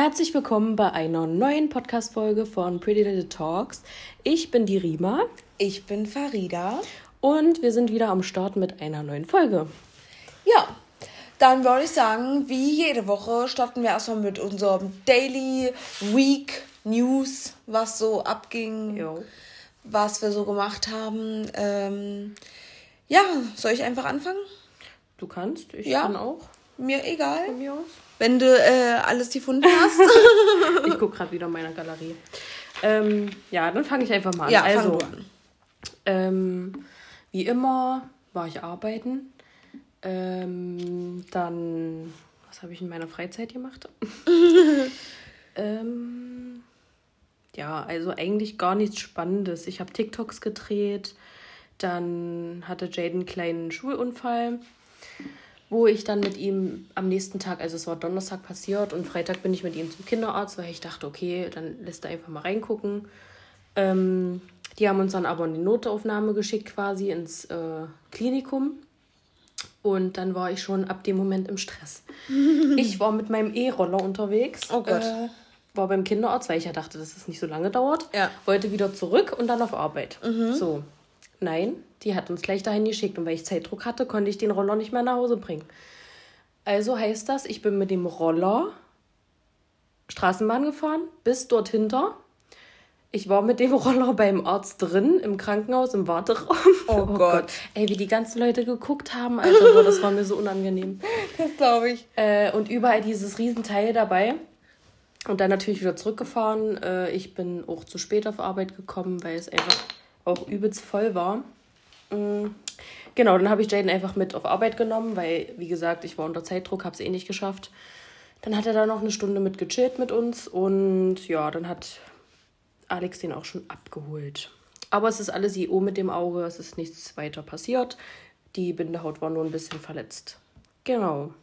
Herzlich willkommen bei einer neuen Podcast-Folge von Pretty Little Talks. Ich bin die Rima. Ich bin Farida. Und wir sind wieder am Start mit einer neuen Folge. Ja, dann würde ich sagen, wie jede Woche starten wir erstmal mit unserem Daily Week News, was so abging, jo. was wir so gemacht haben. Ähm, ja, soll ich einfach anfangen? Du kannst, ich ja. kann auch. Mir egal. Von mir aus. Wenn du äh, alles gefunden hast. ich gucke gerade wieder in meiner Galerie. Ähm, ja, dann fange ich einfach mal an. Ja, also, an. Ähm, wie immer war ich arbeiten. Ähm, dann, was habe ich in meiner Freizeit gemacht? ähm, ja, also eigentlich gar nichts Spannendes. Ich habe TikToks gedreht. Dann hatte Jaden einen kleinen Schulunfall wo ich dann mit ihm am nächsten Tag, also es war Donnerstag passiert und Freitag bin ich mit ihm zum Kinderarzt, weil ich dachte, okay, dann lässt er einfach mal reingucken. Ähm, die haben uns dann aber in die Notaufnahme geschickt, quasi ins äh, Klinikum. Und dann war ich schon ab dem Moment im Stress. ich war mit meinem E-Roller unterwegs. Oh Gott. Äh, war beim Kinderarzt, weil ich ja dachte, dass es nicht so lange dauert. Ja. Wollte wieder zurück und dann auf Arbeit. Mhm. So. Nein, die hat uns gleich dahin geschickt und weil ich Zeitdruck hatte, konnte ich den Roller nicht mehr nach Hause bringen. Also heißt das, ich bin mit dem Roller Straßenbahn gefahren bis dort hinter. Ich war mit dem Roller beim Arzt drin, im Krankenhaus, im Warteraum. Oh, oh Gott. Gott. Ey, wie die ganzen Leute geguckt haben, Alter, das war mir so unangenehm. Das glaube ich. Äh, und überall dieses Riesenteil dabei. Und dann natürlich wieder zurückgefahren. Äh, ich bin auch zu spät auf Arbeit gekommen, weil es einfach auch übelst voll war. Mm, genau, dann habe ich Jaden einfach mit auf Arbeit genommen, weil, wie gesagt, ich war unter Zeitdruck, habe es eh nicht geschafft. Dann hat er da noch eine Stunde mit gechillt mit uns und ja, dann hat Alex den auch schon abgeholt. Aber es ist alles IO mit dem Auge, es ist nichts weiter passiert. Die Bindehaut war nur ein bisschen verletzt. Genau.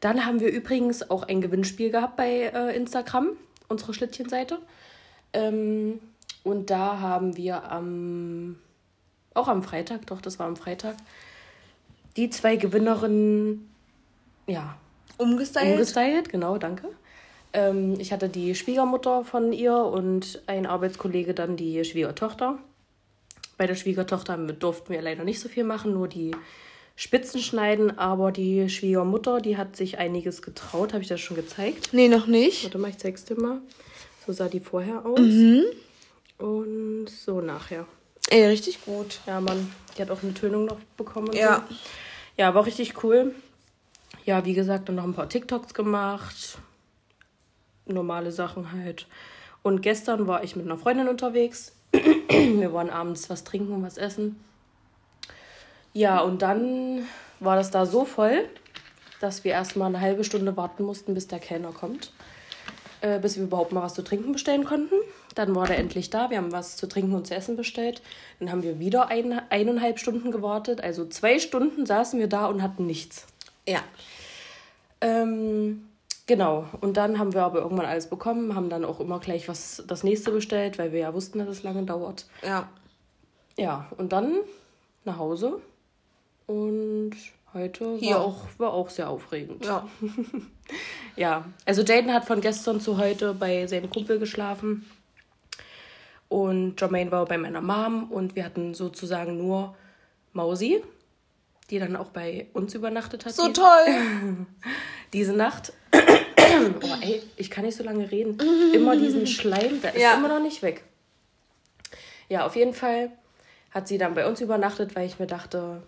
Dann haben wir übrigens auch ein Gewinnspiel gehabt bei äh, Instagram, unsere Schlittchenseite. Ähm, und da haben wir am, auch am Freitag, doch, das war am Freitag, die zwei Gewinnerinnen, ja. Umgestylt? Umgestylt, genau, danke. Ähm, ich hatte die Schwiegermutter von ihr und ein Arbeitskollege dann die Schwiegertochter. Bei der Schwiegertochter durften wir leider nicht so viel machen, nur die Spitzen schneiden, aber die Schwiegermutter, die hat sich einiges getraut. Habe ich das schon gezeigt? Nee, noch nicht. Warte mal, ich zeig's dir mal. So sah die vorher aus. Mhm. Und so nachher. Ey, richtig gut. Ja, Mann. Die hat auch eine Tönung noch bekommen. ja. So. Ja, war richtig cool. Ja, wie gesagt, dann noch ein paar TikToks gemacht. Normale Sachen halt. Und gestern war ich mit einer Freundin unterwegs. Wir waren abends was trinken und was essen. Ja, und dann war das da so voll, dass wir erstmal eine halbe Stunde warten mussten, bis der Kellner kommt. Äh, bis wir überhaupt mal was zu trinken bestellen konnten. Dann war der endlich da. Wir haben was zu trinken und zu essen bestellt. Dann haben wir wieder ein, eineinhalb Stunden gewartet. Also zwei Stunden saßen wir da und hatten nichts. Ja. Ähm, genau. Und dann haben wir aber irgendwann alles bekommen, haben dann auch immer gleich was das nächste bestellt, weil wir ja wussten, dass es lange dauert. Ja. Ja, und dann nach Hause. Und heute Hier. War, auch, war auch sehr aufregend. Ja. ja, also Jaden hat von gestern zu heute bei seinem Kumpel geschlafen. Und Jermaine war bei meiner Mom und wir hatten sozusagen nur Mausi, die dann auch bei uns übernachtet hat. So toll! Diese Nacht. oh, ey, ich kann nicht so lange reden. Immer diesen Schleim, der ist ja. immer noch nicht weg. Ja, auf jeden Fall hat sie dann bei uns übernachtet, weil ich mir dachte,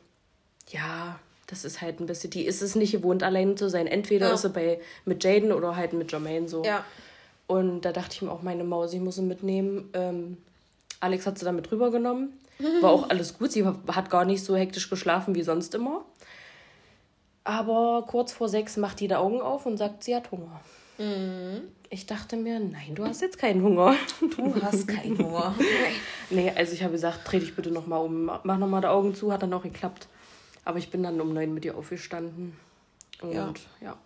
ja, das ist halt ein bisschen, die ist es nicht gewohnt, allein zu sein. Entweder ja. ist sie bei, mit Jaden oder halt mit Jermaine so. Ja. Und da dachte ich mir auch, meine Maus, ich muss sie mitnehmen. Ähm, Alex hat sie dann mit rübergenommen. War auch alles gut. Sie hat gar nicht so hektisch geschlafen wie sonst immer. Aber kurz vor sechs macht die die Augen auf und sagt, sie hat Hunger. Mhm. Ich dachte mir, nein, du hast jetzt keinen Hunger. Du hast keinen Hunger. nee, also ich habe gesagt, dreh dich bitte nochmal um, mach nochmal die Augen zu, hat dann auch geklappt. Aber ich bin dann um neun mit ihr aufgestanden. Und ja. ja.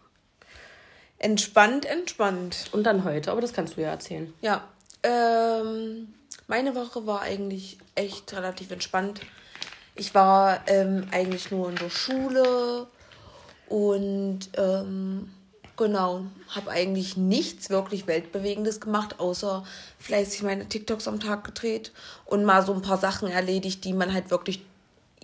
Entspannt, entspannt. Und dann heute, aber das kannst du ja erzählen. Ja. Ähm, meine Woche war eigentlich echt relativ entspannt. Ich war ähm, eigentlich nur in der Schule und ähm, Genau. Habe eigentlich nichts wirklich Weltbewegendes gemacht, außer fleißig meine TikToks am Tag gedreht und mal so ein paar Sachen erledigt, die man halt wirklich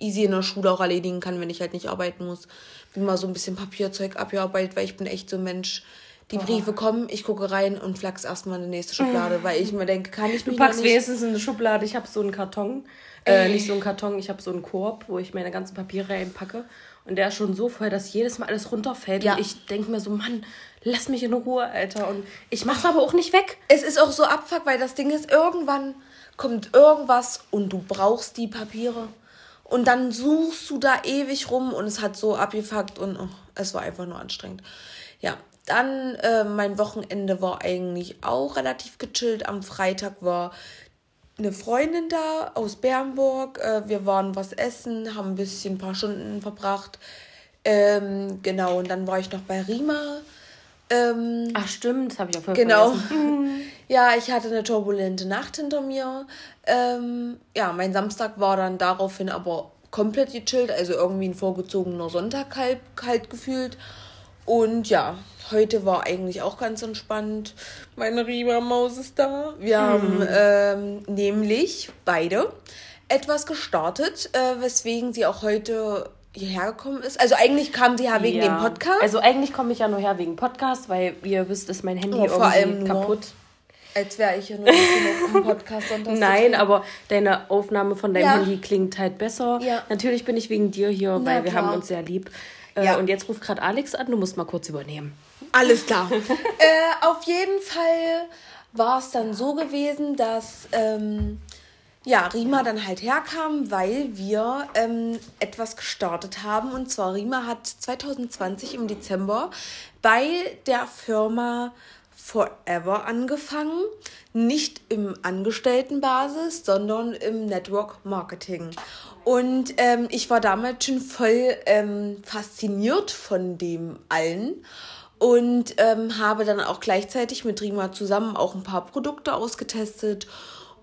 easy in der Schule auch erledigen kann, wenn ich halt nicht arbeiten muss. Bin mal so ein bisschen Papierzeug abgearbeitet, weil ich bin echt so ein Mensch. Die Briefe kommen, ich gucke rein und flachs erstmal in die nächste Schublade, weil ich mir denke, kann ich mich Du packst wenigstens in eine Schublade. Ich habe so einen Karton, äh, nicht so einen Karton, ich habe so einen Korb, wo ich meine ganzen Papiere reinpacke. Und der ist schon so voll, dass jedes Mal alles runterfällt. Ja. Und ich denke mir so, Mann, lass mich in Ruhe, Alter. Und ich mach's aber auch nicht weg. Es ist auch so abfuck, weil das Ding ist, irgendwann kommt irgendwas und du brauchst die Papiere. Und dann suchst du da ewig rum und es hat so abgefuckt und oh, es war einfach nur anstrengend. Ja, dann äh, mein Wochenende war eigentlich auch relativ gechillt. Am Freitag war eine Freundin da aus Bernburg. Äh, wir waren was essen, haben ein bisschen ein paar Stunden verbracht. Ähm, genau, und dann war ich noch bei Rima. Ähm, Ach stimmt, das habe ich auch voll Genau. ja, ich hatte eine turbulente Nacht hinter mir. Ähm, ja, mein Samstag war dann daraufhin aber komplett gechillt, also irgendwie ein vorgezogener Sonntag halt, halt gefühlt. Und ja, heute war eigentlich auch ganz entspannt. Meine Rima-Maus ist da. Wir mhm. haben ähm, nämlich beide etwas gestartet, äh, weswegen sie auch heute hierher gekommen ist. Also eigentlich kam sie ja wegen ja. dem Podcast. Also eigentlich komme ich ja nur her wegen Podcast, weil wie ihr wisst, ist mein Handy oh, vor allem kaputt. Als wäre ich ja nur im Podcast Nein, aber deine Aufnahme von deinem ja. Handy klingt halt besser. Ja. Natürlich bin ich wegen dir hier, weil wir haben uns sehr lieb. Äh, ja. Und jetzt ruft gerade Alex an, du musst mal kurz übernehmen. Alles klar. äh, auf jeden Fall war es dann so gewesen, dass ähm, ja, Rima dann halt herkam, weil wir ähm, etwas gestartet haben. Und zwar Rima hat 2020 im Dezember bei der Firma Forever angefangen. Nicht im Angestelltenbasis, sondern im Network Marketing. Und ähm, ich war damals schon voll ähm, fasziniert von dem allen und ähm, habe dann auch gleichzeitig mit Rima zusammen auch ein paar Produkte ausgetestet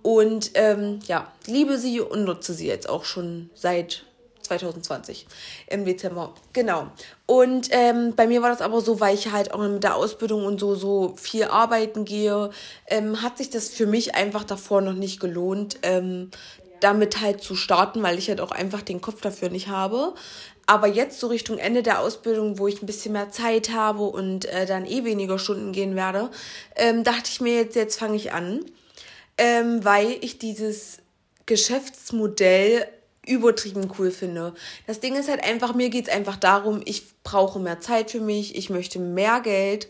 und ähm, ja, liebe sie und nutze sie jetzt auch schon seit 2020 im Dezember. Genau. Und ähm, bei mir war das aber so, weil ich halt auch mit der Ausbildung und so so viel arbeiten gehe, ähm, hat sich das für mich einfach davor noch nicht gelohnt, ähm, damit halt zu starten, weil ich halt auch einfach den Kopf dafür nicht habe. Aber jetzt so Richtung Ende der Ausbildung, wo ich ein bisschen mehr Zeit habe und äh, dann eh weniger Stunden gehen werde, ähm, dachte ich mir jetzt, jetzt fange ich an, ähm, weil ich dieses Geschäftsmodell übertrieben cool finde. Das Ding ist halt einfach, mir geht's einfach darum, ich brauche mehr Zeit für mich, ich möchte mehr Geld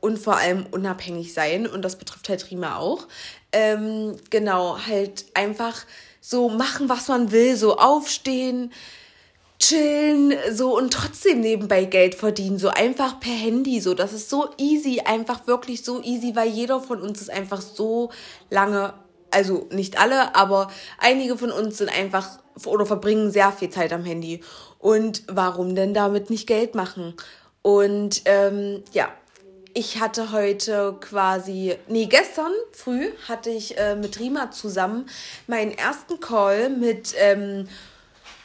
und vor allem unabhängig sein und das betrifft halt Rima auch. Ähm, genau, halt einfach so machen, was man will, so aufstehen, chillen, so und trotzdem nebenbei Geld verdienen, so einfach per Handy, so. Das ist so easy, einfach wirklich so easy, weil jeder von uns ist einfach so lange, also nicht alle, aber einige von uns sind einfach oder verbringen sehr viel Zeit am Handy. Und warum denn damit nicht Geld machen? Und ähm, ja, ich hatte heute quasi, nee, gestern früh hatte ich äh, mit Rima zusammen meinen ersten Call mit ähm,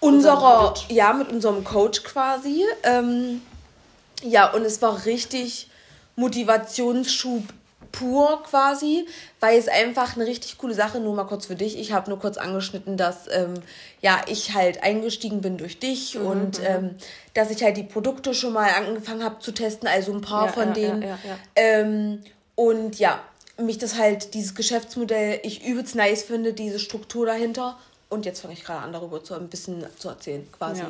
unserer, ja, mit unserem Coach quasi. Ähm, ja, und es war richtig Motivationsschub pur quasi, weil es einfach eine richtig coole Sache, nur mal kurz für dich. Ich habe nur kurz angeschnitten, dass ähm, ja ich halt eingestiegen bin durch dich mhm, und mhm. ähm, dass ich halt die Produkte schon mal angefangen habe zu testen, also ein paar ja, von ja, denen. Ja, ähm, und ja, mich das halt, dieses Geschäftsmodell, ich übelst nice finde, diese Struktur dahinter. Und jetzt fange ich gerade an, darüber zu, ein bisschen zu erzählen, quasi. Ja,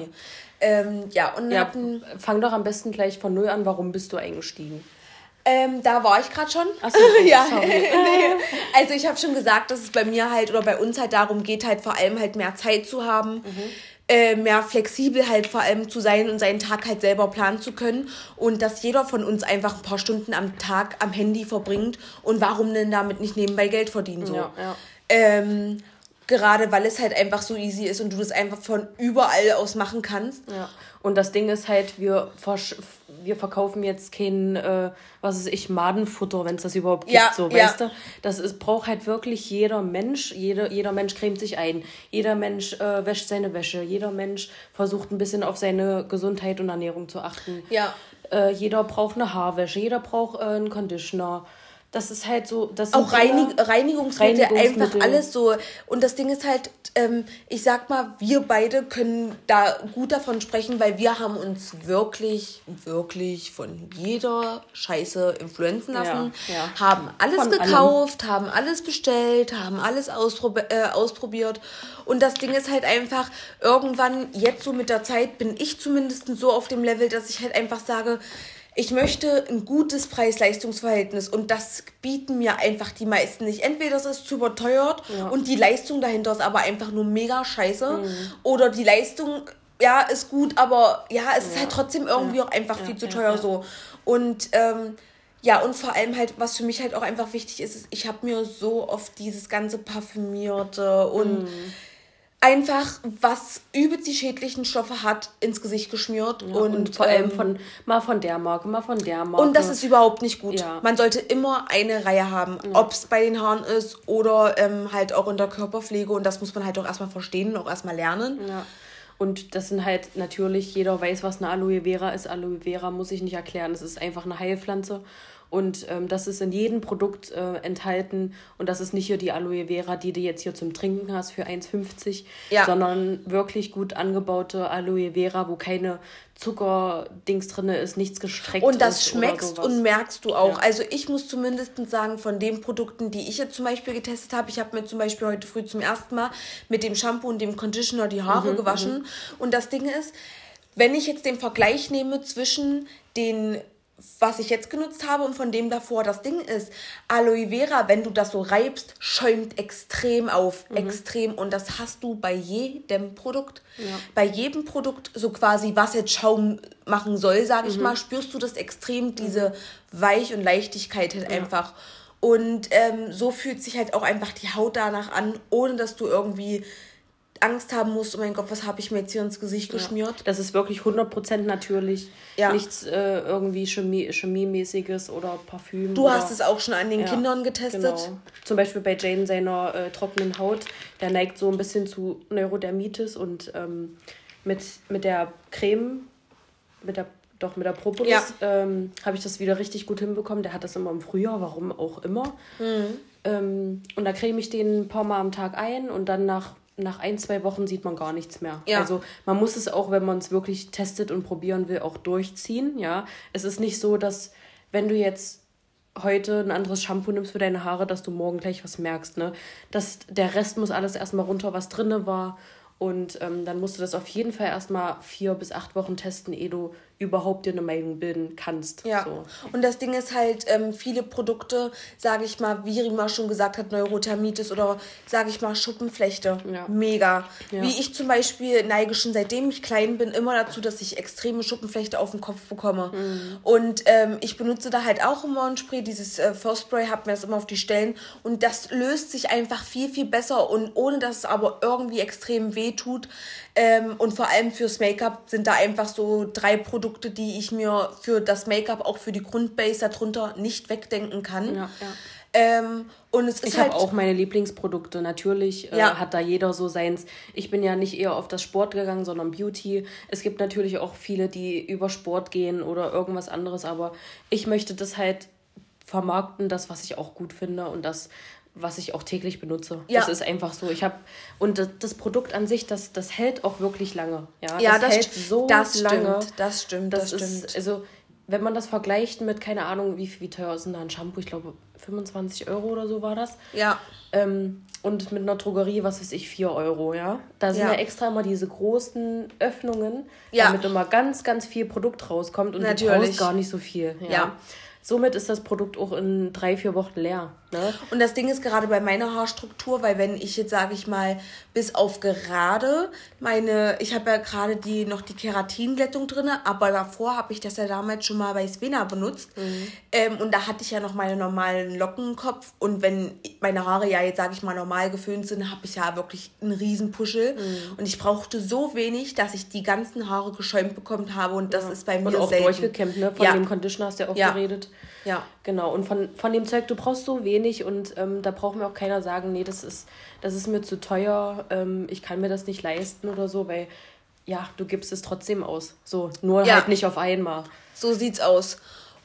ähm, ja und ja, hatten, fang doch am besten gleich von null an, warum bist du eingestiegen? Ähm, da war ich gerade schon. Achso, ja. nee. Also ich habe schon gesagt, dass es bei mir halt oder bei uns halt darum geht, halt vor allem halt mehr Zeit zu haben. Mhm. Äh, mehr flexibel halt vor allem zu sein und seinen Tag halt selber planen zu können und dass jeder von uns einfach ein paar Stunden am Tag am Handy verbringt und warum denn damit nicht nebenbei Geld verdienen so. Ja, ja. Ähm, Gerade weil es halt einfach so easy ist und du das einfach von überall aus machen kannst. Ja. Und das Ding ist halt, wir, wir verkaufen jetzt kein, äh, was ist ich, Madenfutter, wenn es das überhaupt gibt, ja, so, ja. weißt du? Das ist, braucht halt wirklich jeder Mensch. Jeder, jeder Mensch cremt sich ein. Jeder Mensch äh, wäscht seine Wäsche. Jeder Mensch versucht ein bisschen auf seine Gesundheit und Ernährung zu achten. Ja. Äh, jeder braucht eine Haarwäsche, jeder braucht äh, einen Conditioner das ist halt so. Das auch Reinig Reinigungsmittel, Reinigungsmittel, einfach alles so. Und das Ding ist halt, ähm, ich sag mal, wir beide können da gut davon sprechen, weil wir haben uns wirklich, wirklich von jeder Scheiße influenzen lassen, ja, ja. haben alles von gekauft, allem. haben alles bestellt, haben alles ausprob äh, ausprobiert. Und das Ding ist halt einfach, irgendwann, jetzt so mit der Zeit, bin ich zumindest so auf dem Level, dass ich halt einfach sage, ich möchte ein gutes Preis-Leistungs-Verhältnis und das bieten mir einfach die meisten nicht. Entweder es ist zu überteuert ja. und die Leistung dahinter ist aber einfach nur mega scheiße mhm. oder die Leistung ja ist gut, aber ja, es ja. ist halt trotzdem irgendwie ja. auch einfach viel zu teuer so. Und ähm, ja, und vor allem halt, was für mich halt auch einfach wichtig ist, ist ich habe mir so oft dieses ganze parfümierte und mhm einfach, was übelst die schädlichen Stoffe hat, ins Gesicht geschmiert. Ja, und, und, vor allem ähm, von, mal von der Marke, mal von der Marke. Und das ist überhaupt nicht gut. Ja. Man sollte immer eine Reihe haben, ja. ob es bei den Haaren ist oder ähm, halt auch in der Körperpflege. Und das muss man halt auch erstmal verstehen und auch erstmal lernen. Und das sind halt natürlich, jeder weiß, was eine Aloe Vera ist. Aloe Vera muss ich nicht erklären. Es ist einfach eine Heilpflanze. Und ähm, das ist in jedem Produkt äh, enthalten. Und das ist nicht hier die Aloe Vera, die du jetzt hier zum Trinken hast für 1,50, ja. sondern wirklich gut angebaute Aloe Vera, wo keine Zuckerdings drin ist, nichts gestreckt Und das schmeckst und merkst du auch. Ja. Also ich muss zumindest sagen, von den Produkten, die ich jetzt zum Beispiel getestet habe, ich habe mir zum Beispiel heute früh zum ersten Mal mit dem Shampoo und dem Conditioner die Haare mhm, gewaschen. Mhm. Und das Ding ist, wenn ich jetzt den Vergleich nehme zwischen den was ich jetzt genutzt habe und von dem davor das Ding ist, Aloe Vera, wenn du das so reibst, schäumt extrem auf, mhm. extrem und das hast du bei jedem Produkt. Ja. Bei jedem Produkt, so quasi, was jetzt Schaum machen soll, sage ich mhm. mal, spürst du das extrem, diese Weich- und Leichtigkeit halt ja. einfach. Und ähm, so fühlt sich halt auch einfach die Haut danach an, ohne dass du irgendwie Angst haben musst, oh mein Gott, was habe ich mir jetzt hier ins Gesicht geschmiert. Das ist wirklich 100% natürlich. Ja. Nichts äh, irgendwie Chemie, Chemiemäßiges oder Parfüm. Du oder, hast es auch schon an den ja, Kindern getestet. Genau. Zum Beispiel bei Jane seiner äh, trockenen Haut. Der neigt so ein bisschen zu Neurodermitis und ähm, mit, mit der Creme, mit der doch mit der Propolis ja. ähm, habe ich das wieder richtig gut hinbekommen. Der hat das immer im Frühjahr, warum auch immer. Mhm. Ähm, und da creme ich den ein paar Mal am Tag ein und dann nach nach ein, zwei Wochen sieht man gar nichts mehr. Ja. Also man muss es auch, wenn man es wirklich testet und probieren will, auch durchziehen. Ja, es ist nicht so, dass wenn du jetzt heute ein anderes Shampoo nimmst für deine Haare, dass du morgen gleich was merkst. Ne? Das, der Rest muss alles erstmal runter, was drinne war. Und ähm, dann musst du das auf jeden Fall erstmal vier bis acht Wochen testen, ehe du überhaupt dir eine Meinung bilden kannst. Ja. So. Und das Ding ist halt, ähm, viele Produkte, sage ich mal, wie Rima schon gesagt hat, Neurothermitis oder sage ich mal Schuppenflechte. Ja. Mega. Ja. Wie ich zum Beispiel neige schon seitdem ich klein bin immer dazu, dass ich extreme Schuppenflechte auf den Kopf bekomme. Mhm. Und ähm, ich benutze da halt auch immer ein Spray, dieses äh, First Spray, habe mir das immer auf die Stellen und das löst sich einfach viel, viel besser und ohne dass es aber irgendwie extrem weh tut. Ähm, und vor allem fürs Make-up sind da einfach so drei Produkte, die ich mir für das Make-up, auch für die Grundbase darunter nicht wegdenken kann. Ja, ja. Ähm, und es ist ich halt habe auch meine Lieblingsprodukte. Natürlich äh, ja. hat da jeder so seins. Ich bin ja nicht eher auf das Sport gegangen, sondern Beauty. Es gibt natürlich auch viele, die über Sport gehen oder irgendwas anderes, aber ich möchte das halt vermarkten, das, was ich auch gut finde und das, was ich auch täglich benutze. Ja. Das ist einfach so. Ich habe und das, das, Produkt an sich, das, das hält auch wirklich lange. Ja, ja das, das hält so das lange. Stimmt, das stimmt. Das, das stimmt. Ist, also wenn man das vergleicht mit keine Ahnung, wie wie teuer ist denn da ein Shampoo? Ich glaube 25 Euro oder so war das. Ja. Ähm, und mit einer Drogerie, was weiß ich, 4 Euro, ja. Da sind ja, ja extra immer diese großen Öffnungen, ja. damit immer ganz, ganz viel Produkt rauskommt und Natürlich. du brauchst gar nicht so viel. ja. ja. Somit ist das Produkt auch in drei, vier Wochen leer. Ne? Und das Ding ist gerade bei meiner Haarstruktur, weil wenn ich jetzt, sage ich mal, bis auf gerade meine, ich habe ja gerade die noch die Keratinglättung drin, aber davor habe ich das ja damals schon mal bei Svena benutzt. Mhm. Ähm, und da hatte ich ja noch meine normalen Lockenkopf. Und wenn meine Haare ja jetzt, sage ich mal, normal geföhnt sind, habe ich ja wirklich einen riesen Puschel. Mhm. Und ich brauchte so wenig, dass ich die ganzen Haare geschäumt bekommen habe. Und das ja. ist bei mir und auch selten. durchgekämmt, ne? Von ja. dem Conditioner hast du ja auch ja. geredet. Ja. Genau. Und von, von dem Zeug, du brauchst so wenig und ähm, da braucht mir auch keiner sagen, nee, das ist, das ist mir zu teuer, ähm, ich kann mir das nicht leisten oder so, weil ja, du gibst es trotzdem aus. So, nur ja. halt nicht auf einmal. So sieht's aus.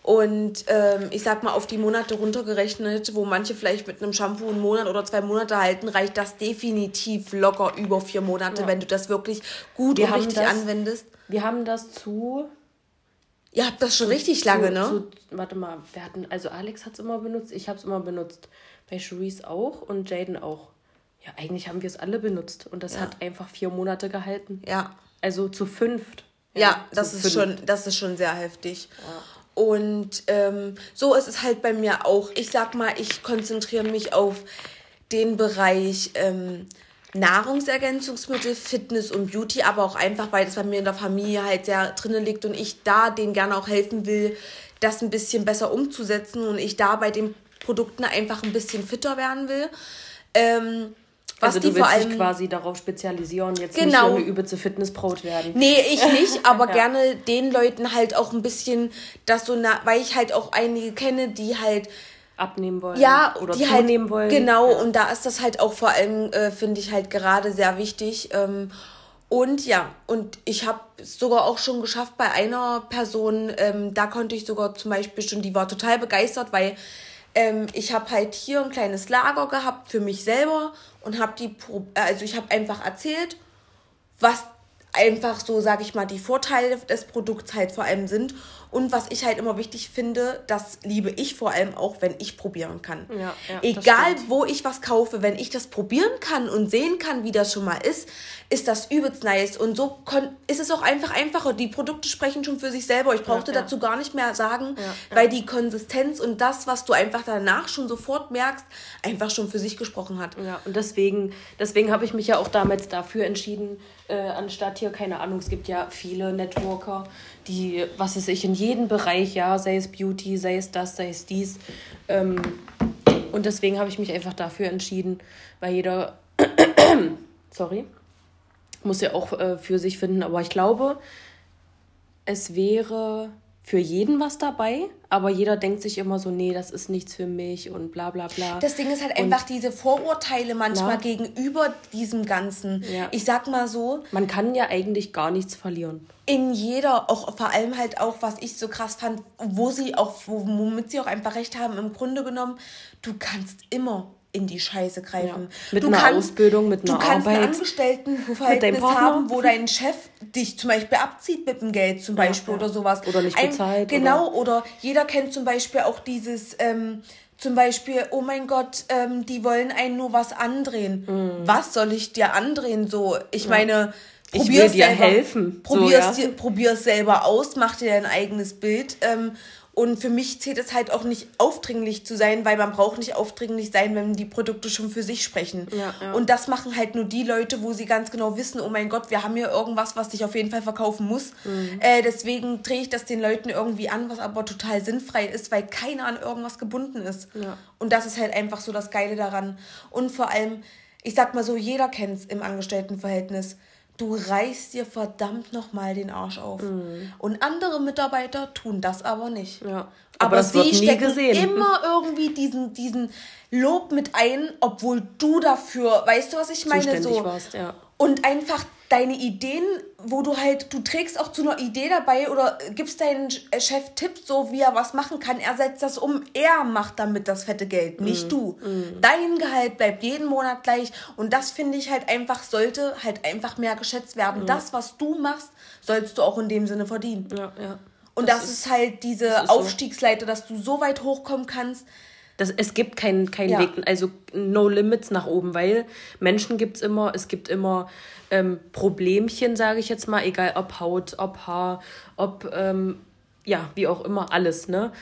Und ähm, ich sag mal, auf die Monate runtergerechnet, wo manche vielleicht mit einem Shampoo einen Monat oder zwei Monate halten, reicht das definitiv locker über vier Monate, ja. wenn du das wirklich gut wir und richtig das, anwendest. Wir haben das zu. Ihr habt das schon zu, richtig lange, zu, ne? Zu, warte mal, wir hatten, also Alex hat es immer benutzt, ich habe es immer benutzt. Bei Cherise auch und Jaden auch. Ja, eigentlich haben wir es alle benutzt und das ja. hat einfach vier Monate gehalten. Ja. Also zu fünft. Ja, ja das ist schon, das ist schon sehr heftig. Ja. Und ähm, so ist es halt bei mir auch. Ich sag mal, ich konzentriere mich auf den Bereich ähm, Nahrungsergänzungsmittel, Fitness und Beauty, aber auch einfach, weil das bei mir in der Familie halt sehr drinnen liegt und ich da denen gerne auch helfen will, das ein bisschen besser umzusetzen und ich da bei den Produkten einfach ein bisschen fitter werden will. Ähm, was also du willst allem, dich quasi darauf spezialisieren, jetzt genau. nicht so eine übelste Fitnessbraut werden. Nee, ich nicht, aber ja. gerne den Leuten halt auch ein bisschen das so, na, weil ich halt auch einige kenne, die halt abnehmen wollen ja, oder die halt zunehmen halt, wollen. Genau, ja. und da ist das halt auch vor allem, äh, finde ich halt gerade sehr wichtig. Ähm, und ja, und ich habe sogar auch schon geschafft bei einer Person, ähm, da konnte ich sogar zum Beispiel schon, die war total begeistert, weil ähm, ich habe halt hier ein kleines Lager gehabt für mich selber und habe die, also ich habe einfach erzählt, was einfach so, sage ich mal, die Vorteile des Produkts halt vor allem sind. Und was ich halt immer wichtig finde, das liebe ich vor allem auch, wenn ich probieren kann. Ja, ja, Egal, wo ich was kaufe, wenn ich das probieren kann und sehen kann, wie das schon mal ist, ist das übelst nice. Und so ist es auch einfach einfacher. Die Produkte sprechen schon für sich selber. Ich brauchte ja, dazu gar nicht mehr sagen, weil die Konsistenz und das, was du einfach danach schon sofort merkst, einfach schon für sich gesprochen hat. Ja, und deswegen, deswegen habe ich mich ja auch damals dafür entschieden, äh, anstatt hier, keine Ahnung, es gibt ja viele Networker, die, was weiß ich, in jedem Bereich, ja, sei es Beauty, sei es das, sei es dies. Ähm, und deswegen habe ich mich einfach dafür entschieden, weil jeder, sorry, muss ja auch äh, für sich finden, aber ich glaube, es wäre für jeden was dabei, aber jeder denkt sich immer so, nee, das ist nichts für mich und bla bla bla. Das Ding ist halt und einfach diese Vorurteile manchmal na, gegenüber diesem Ganzen. Ja. Ich sag mal so. Man kann ja eigentlich gar nichts verlieren. In jeder, auch vor allem halt auch, was ich so krass fand, wo sie auch, womit sie auch einfach recht haben, im Grunde genommen, du kannst immer in die Scheiße greifen. Ja. Mit du einer kannst, Ausbildung, mit einer Arbeit. Du kannst Arbeit, ein Angestelltenverhältnis haben, wo dein Chef dich zum Beispiel abzieht mit dem Geld zum Beispiel ja, ja. oder sowas. Oder nicht bezahlt. Ein, genau, oder? oder? jeder kennt zum Beispiel auch dieses... Ähm, zum Beispiel, oh mein Gott, ähm, die wollen einen nur was andrehen. Mhm. Was soll ich dir andrehen? So, ich meine, ich will dir selber, helfen. Probier's, so, ja. dir, probier's selber aus, mach dir dein eigenes Bild. Ähm, und für mich zählt es halt auch nicht aufdringlich zu sein, weil man braucht nicht aufdringlich sein, wenn die Produkte schon für sich sprechen. Ja, ja. Und das machen halt nur die Leute, wo sie ganz genau wissen, oh mein Gott, wir haben hier irgendwas, was ich auf jeden Fall verkaufen muss. Mhm. Äh, deswegen drehe ich das den Leuten irgendwie an, was aber total sinnfrei ist, weil keiner an irgendwas gebunden ist. Ja. Und das ist halt einfach so das Geile daran. Und vor allem, ich sag mal so, jeder kennt es im Angestelltenverhältnis du reißt dir verdammt nochmal den Arsch auf. Mhm. Und andere Mitarbeiter tun das aber nicht. Ja. Aber, aber sie stecken immer irgendwie diesen, diesen Lob mit ein, obwohl du dafür, weißt du, was ich meine? Zuständig so. Warst, ja. Und einfach deine Ideen, wo du halt, du trägst auch zu einer Idee dabei oder gibst deinen Chef Tipps, so wie er was machen kann. Er setzt das um, er macht damit das fette Geld, nicht mm. du. Mm. Dein Gehalt bleibt jeden Monat gleich und das finde ich halt einfach, sollte halt einfach mehr geschätzt werden. Mm. Das, was du machst, sollst du auch in dem Sinne verdienen. Ja, ja. Und das, das ist, ist, halt diese Aufstiegsleiter, dass du so weit hochkommen kannst, das, es gibt keinen kein ja. Weg, also no limits nach oben, weil Menschen gibt es immer, es gibt immer ähm, Problemchen, sage ich jetzt mal, egal ob Haut, ob Haar, ob, ähm, ja, wie auch immer, alles, ne?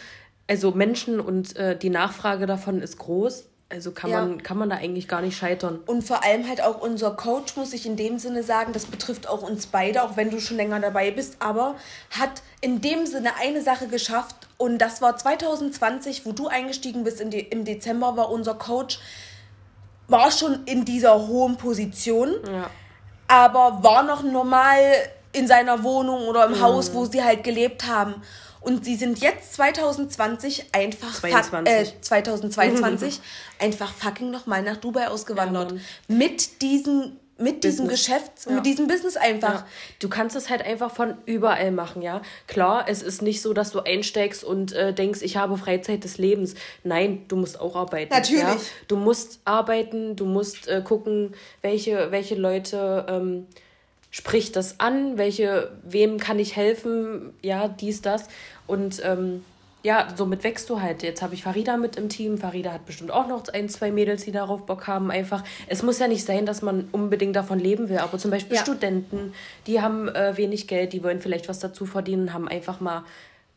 Also Menschen und äh, die Nachfrage davon ist groß. Also kann, ja. man, kann man da eigentlich gar nicht scheitern. Und vor allem halt auch unser Coach, muss ich in dem Sinne sagen, das betrifft auch uns beide, auch wenn du schon länger dabei bist, aber hat in dem Sinne eine Sache geschafft und das war 2020, wo du eingestiegen bist in die, im Dezember, war unser Coach, war schon in dieser hohen Position, ja. aber war noch normal in seiner Wohnung oder im mhm. Haus, wo sie halt gelebt haben. Und sie sind jetzt 2020 einfach 22. Äh, 2022 einfach fucking nochmal nach Dubai ausgewandert. Ja, mit diesen mit diesem Geschäft, ja. mit diesem Business einfach. Ja. Du kannst es halt einfach von überall machen, ja. Klar, es ist nicht so, dass du einsteigst und äh, denkst, ich habe Freizeit des Lebens. Nein, du musst auch arbeiten. Natürlich. Ja? Du musst arbeiten, du musst äh, gucken, welche, welche Leute ähm, spricht das an, welche, wem kann ich helfen, ja, dies, das. Und ähm, ja, somit wächst du halt. Jetzt habe ich Farida mit im Team. Farida hat bestimmt auch noch ein, zwei Mädels, die darauf Bock haben. Einfach, es muss ja nicht sein, dass man unbedingt davon leben will, aber zum Beispiel ja. Studenten, die haben äh, wenig Geld, die wollen vielleicht was dazu verdienen, haben einfach mal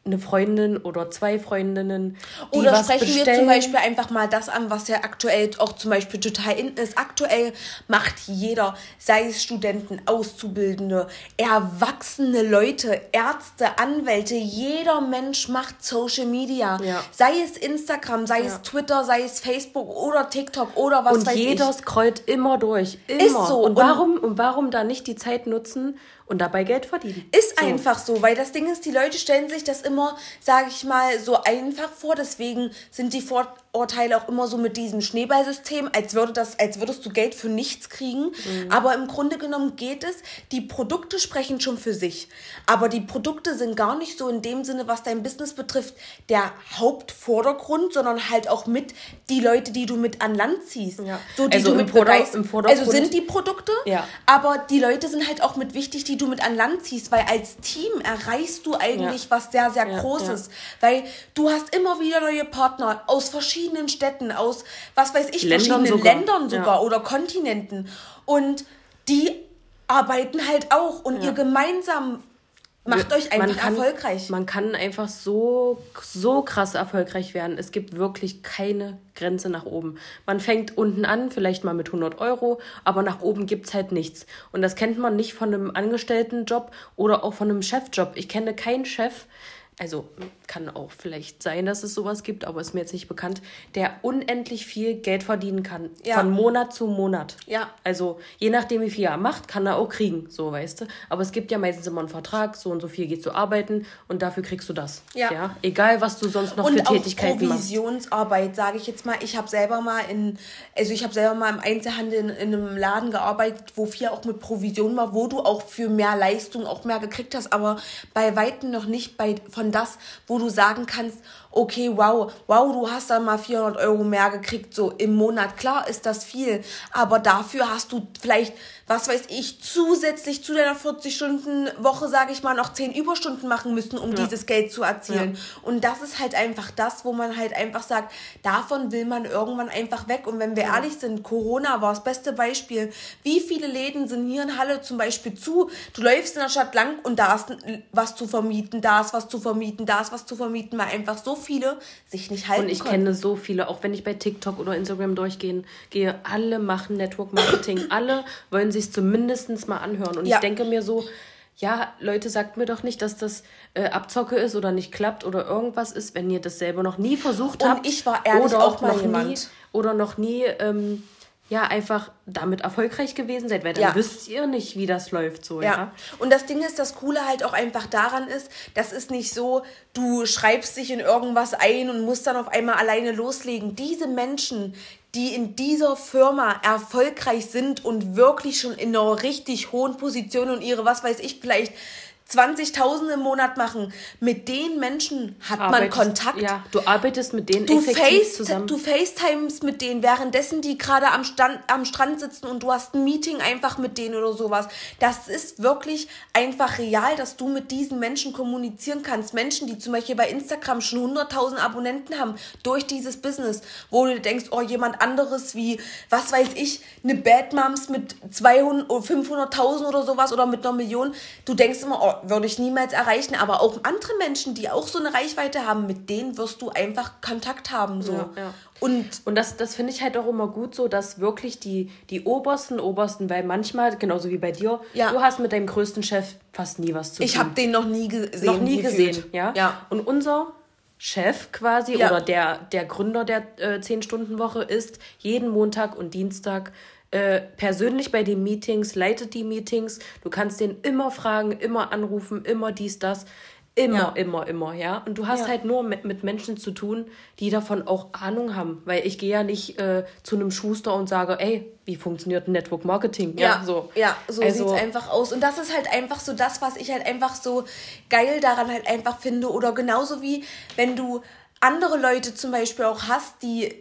eine Freundin oder zwei Freundinnen. oder sprechen bestellen. wir zum Beispiel einfach mal das an, was ja aktuell auch zum Beispiel total in ist. Aktuell macht jeder, sei es Studenten, Auszubildende, erwachsene Leute, Ärzte, Anwälte, jeder Mensch macht Social Media. Ja. Sei es Instagram, sei ja. es Twitter, sei es Facebook oder TikTok oder was und weiß ich. Und jeder scrollt immer durch. Immer. Ist so. Und warum, und warum da nicht die Zeit nutzen und dabei Geld verdienen. Ist so. einfach so, weil das Ding ist, die Leute stellen sich das immer, sage ich mal, so einfach vor. Deswegen sind die Vorurteile auch immer so mit diesem Schneeballsystem, als würde das, als würdest du Geld für nichts kriegen. Mhm. Aber im Grunde genommen geht es, die Produkte sprechen schon für sich. Aber die Produkte sind gar nicht so in dem Sinne, was dein Business betrifft, der Hauptvordergrund, sondern halt auch mit die Leute, die du mit an Land ziehst. Ja. So, die also du mit Vorder Vordergrund. Also sind die Produkte, ja. aber die Leute sind halt auch mit wichtig, die du mit an Land ziehst, weil als Team erreichst du eigentlich ja. was sehr, sehr ja, Großes. Ja. Weil du hast immer wieder neue Partner aus verschiedenen Städten, aus, was weiß ich, Ländern verschiedenen sogar. Ländern sogar oder Kontinenten. Und die arbeiten halt auch und ihr gemeinsam Macht euch einfach man kann, erfolgreich. Man kann einfach so, so krass erfolgreich werden. Es gibt wirklich keine Grenze nach oben. Man fängt unten an, vielleicht mal mit 100 Euro, aber nach oben gibt es halt nichts. Und das kennt man nicht von einem Angestelltenjob oder auch von einem Chefjob. Ich kenne keinen Chef, also kann auch vielleicht sein, dass es sowas gibt, aber ist mir jetzt nicht bekannt, der unendlich viel Geld verdienen kann. Ja. Von Monat zu Monat. Ja. Also je nachdem, wie viel er macht, kann er auch kriegen, so weißt du. Aber es gibt ja meistens immer einen Vertrag, so und so viel gehst du arbeiten und dafür kriegst du das. Ja. ja? Egal, was du sonst noch und für Tätigkeiten machst. Provisionsarbeit, sage ich jetzt mal. Ich habe selber mal in, also ich habe selber mal im Einzelhandel in, in einem Laden gearbeitet, wo viel auch mit Provision war, wo du auch für mehr Leistung auch mehr gekriegt hast, aber bei Weitem noch nicht bei, von das, wo du sagen kannst, okay, wow, wow, du hast dann mal 400 Euro mehr gekriegt, so im Monat. Klar ist das viel, aber dafür hast du vielleicht, was weiß ich, zusätzlich zu deiner 40-Stunden-Woche, sage ich mal, noch 10 Überstunden machen müssen, um ja. dieses Geld zu erzielen. Ja. Und das ist halt einfach das, wo man halt einfach sagt, davon will man irgendwann einfach weg. Und wenn wir ja. ehrlich sind, Corona war das beste Beispiel. Wie viele Läden sind hier in Halle zum Beispiel zu? Du läufst in der Stadt lang und da ist was zu vermieten, da ist was zu vermieten, da ist was zu vermieten, weil einfach so viele sich nicht halten Und ich konnten. kenne so viele, auch wenn ich bei TikTok oder Instagram durchgehe, gehe, alle machen Network Marketing. alle wollen sich zumindest mal anhören. Und ja. ich denke mir so, ja, Leute, sagt mir doch nicht, dass das äh, Abzocke ist oder nicht klappt oder irgendwas ist, wenn ihr das selber noch nie versucht habt. Und ich war ehrlich oder auch mal noch jemand. Nie, oder noch nie ähm, ja einfach damit erfolgreich gewesen seid, weil dann ja. wisst ihr nicht, wie das läuft so, ja. ja. Und das Ding ist, das Coole halt auch einfach daran ist, das ist nicht so, du schreibst dich in irgendwas ein und musst dann auf einmal alleine loslegen. Diese Menschen, die in dieser Firma erfolgreich sind und wirklich schon in einer richtig hohen Position und ihre, was weiß ich, vielleicht 20.000 im Monat machen. Mit den Menschen hat Arbeitest, man Kontakt. Ja, du arbeitest mit denen du effektiv face, zusammen. Du FaceTimes mit denen, währenddessen die gerade am, am Strand sitzen und du hast ein Meeting einfach mit denen oder sowas. Das ist wirklich einfach real, dass du mit diesen Menschen kommunizieren kannst. Menschen, die zum Beispiel bei Instagram schon 100.000 Abonnenten haben durch dieses Business, wo du denkst, oh, jemand anderes wie, was weiß ich, eine Bad Moms mit 500.000 oder sowas oder mit einer Million. Du denkst immer, oh, würde ich niemals erreichen, aber auch andere Menschen, die auch so eine Reichweite haben, mit denen wirst du einfach Kontakt haben. So. Ja, ja. Und, und das, das finde ich halt auch immer gut so, dass wirklich die, die obersten, obersten, weil manchmal, genauso wie bei dir, ja. du hast mit deinem größten Chef fast nie was zu tun. Ich habe den noch nie gesehen. Noch nie gesehen, ja? ja. Und unser Chef quasi ja. oder der, der Gründer der äh, 10-Stunden-Woche ist jeden Montag und Dienstag äh, persönlich bei den Meetings, leitet die Meetings. Du kannst den immer fragen, immer anrufen, immer dies, das. Immer, ja. immer, immer, ja. Und du hast ja. halt nur mit, mit Menschen zu tun, die davon auch Ahnung haben. Weil ich gehe ja nicht äh, zu einem Schuster und sage, ey, wie funktioniert Network Marketing? Ja, ja so. Ja, so also, sieht es einfach aus. Und das ist halt einfach so das, was ich halt einfach so geil daran halt einfach finde. Oder genauso wie, wenn du andere Leute zum Beispiel auch hast, die